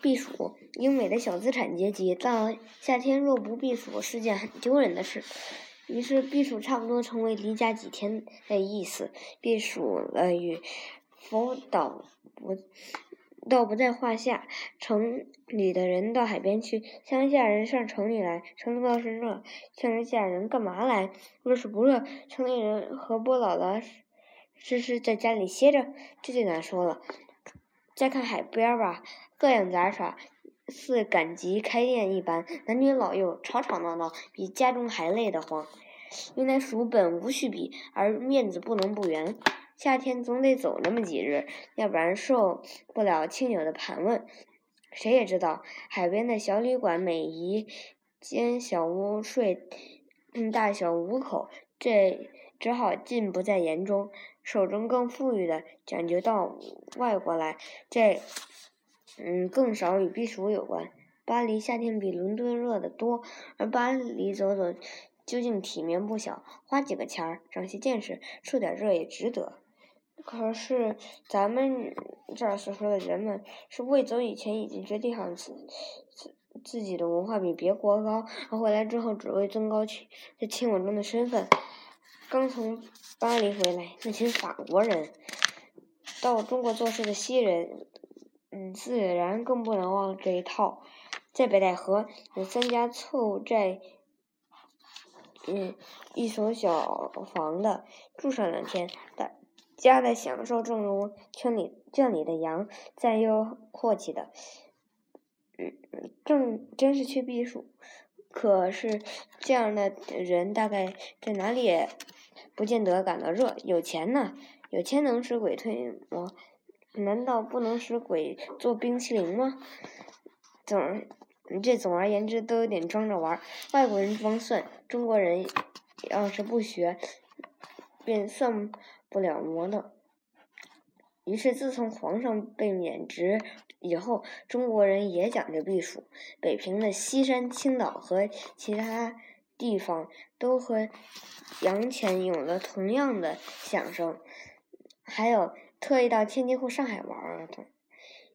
避暑，英美的小资产阶级到夏天若不避暑是件很丢人的事。于是避暑差不多成为离家几天的意思。避暑了与否倒不倒不在话下。城里的人到海边去，乡下人上城里来。城里倒是热，乡下人干嘛来？若是不热，城里人何不老老实实在家里歇着？这就难说了。再看海边吧，各样杂耍，似赶集开店一般，男女老幼吵吵闹闹，比家中还累得慌。原来蜀本无序比，而面子不能不圆。夏天总得走那么几日，要不然受不了亲友的盘问。谁也知道，海边的小旅馆每一间小屋睡，大小五口，这只好尽不在言中。手中更富裕的，讲究到外国来，这，嗯，更少与避暑有关。巴黎夏天比伦敦热得多，而巴黎走走，究竟体面不小，花几个钱儿，长些见识，受点热也值得。可是咱们这儿所说的人们，是未走以前已经决定好自自自己的文化比别国高，而回来之后只为增高去在亲吻中的身份。刚从巴黎回来，那群法国人，到中国做事的西人，嗯，自然更不能忘这一套。在北戴河有三家凑在，嗯，一所小房的住上两天，大家的享受正如圈里圈里的羊，再又阔气的，嗯，正真是去避暑。可是这样的人大概在哪里也？不见得感到热，有钱呢，有钱能使鬼推磨，难道不能使鬼做冰淇淋吗？总，这总而言之都有点装着玩。外国人装蒜，中国人要是不学，便算不了魔的。于是，自从皇上被免职以后，中国人也讲究避暑。北平的西山、青岛和其他。地方都和洋钱有了同样的响声，还有特意到天津或上海玩的，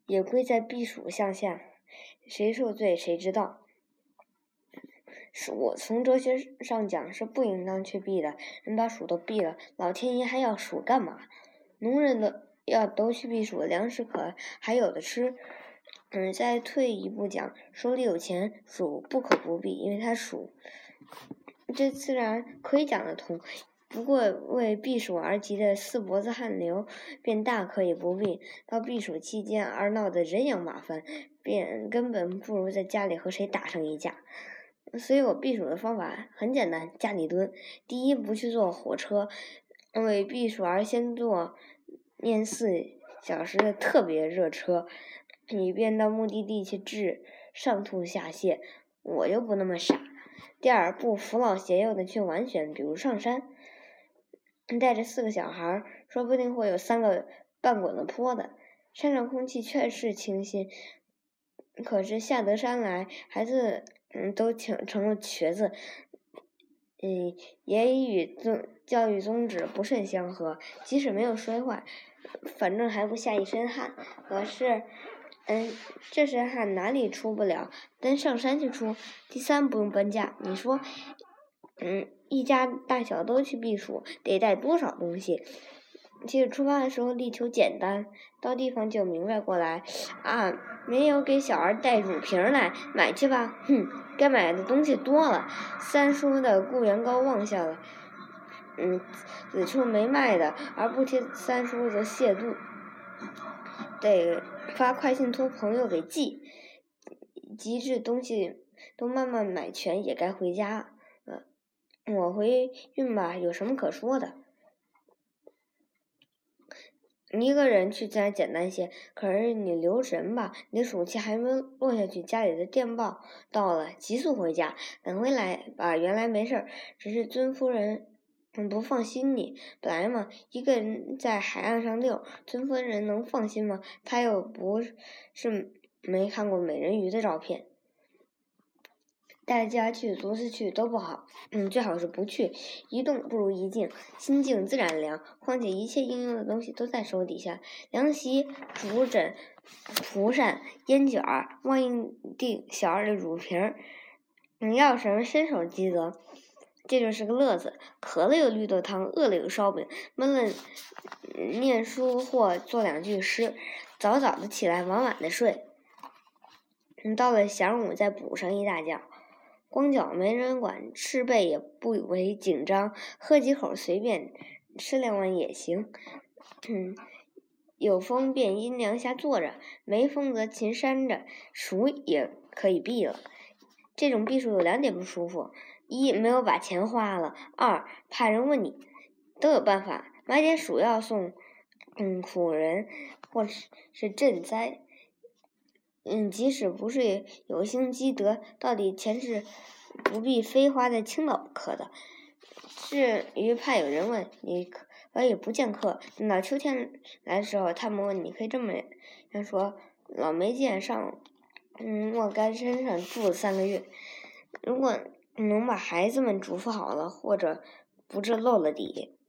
也归在避暑项下。谁受罪谁知道。是我从哲学上讲是不应当去避的。人把暑都避了，老天爷还要暑干嘛？农人的要都去避暑，粮食可还有的吃。嗯，再退一步讲，手里有钱，暑不可不避，因为他暑。这自然可以讲得通，不过为避暑而急的四脖子汗流，便大可以不必。到避暑期间而闹得人仰马翻，便根本不如在家里和谁打上一架。所以我避暑的方法很简单：家里蹲。第一，不去坐火车，为避暑而先坐面四小时的特别热车，以便到目的地去治上吐下泻。我就不那么傻。第二，不扶老携幼的去玩选，比如上山，带着四个小孩，说不定会有三个半滚的坡的。山上空气确实清新，可是下得山来，孩子嗯都挺成了瘸子，嗯，也与宗教育宗旨不甚相合。即使没有摔坏，反正还不下一身汗。可是。嗯，这身汗哪里出不了？登上山去出。第三，不用搬家。你说，嗯，一家大小都去避暑，得带多少东西？其实出发的时候力求简单，到地方就明白过来。啊，没有给小儿带乳瓶来，买去吧。哼，该买的东西多了。三叔的固元膏忘下了，嗯，此处没卖的，而不提三叔则亵渎。得发快信托朋友给寄，急至东西都慢慢买全，也该回家了。我回运吧，有什么可说的？一个人去自然简单些，可是你留神吧，你的暑气还没落下去，家里的电报到了，急速回家，赶回来吧。原来没事儿，只是尊夫人。不放心你，本来嘛，一个人在海岸上遛，尊夫人能放心吗？他又不是没看过美人鱼的照片。带家去，独自去都不好，嗯，最好是不去。一动不如一静，心静自然凉。况且一切应用的东西都在手底下，凉席、竹枕、蒲扇、烟卷儿、望一地小儿的乳瓶儿，你要什么伸手即得。这就是个乐子。渴了有绿豆汤，饿了有烧饼，闷了念书或做两句诗。早早的起来，晚晚的睡。到了晌午再补上一大觉。光脚没人管，吃背也不为紧张，喝几口随便，吃两碗也行。嗯，有风便阴凉下坐着，没风则勤扇着，暑也可以避了。这种避暑有两点不舒服。一没有把钱花了，二怕人问你，都有办法买点鼠药送，嗯，苦人或是是赈灾，嗯，即使不是有心积德，到底钱是不必非花在青岛不可的。至于怕有人问你，可可以不见客，等到秋天来的时候，他们问你可以这么说：老没见上，嗯，莫干山上住了三个月，如果。能把孩子们嘱咐好了，或者不致漏了底。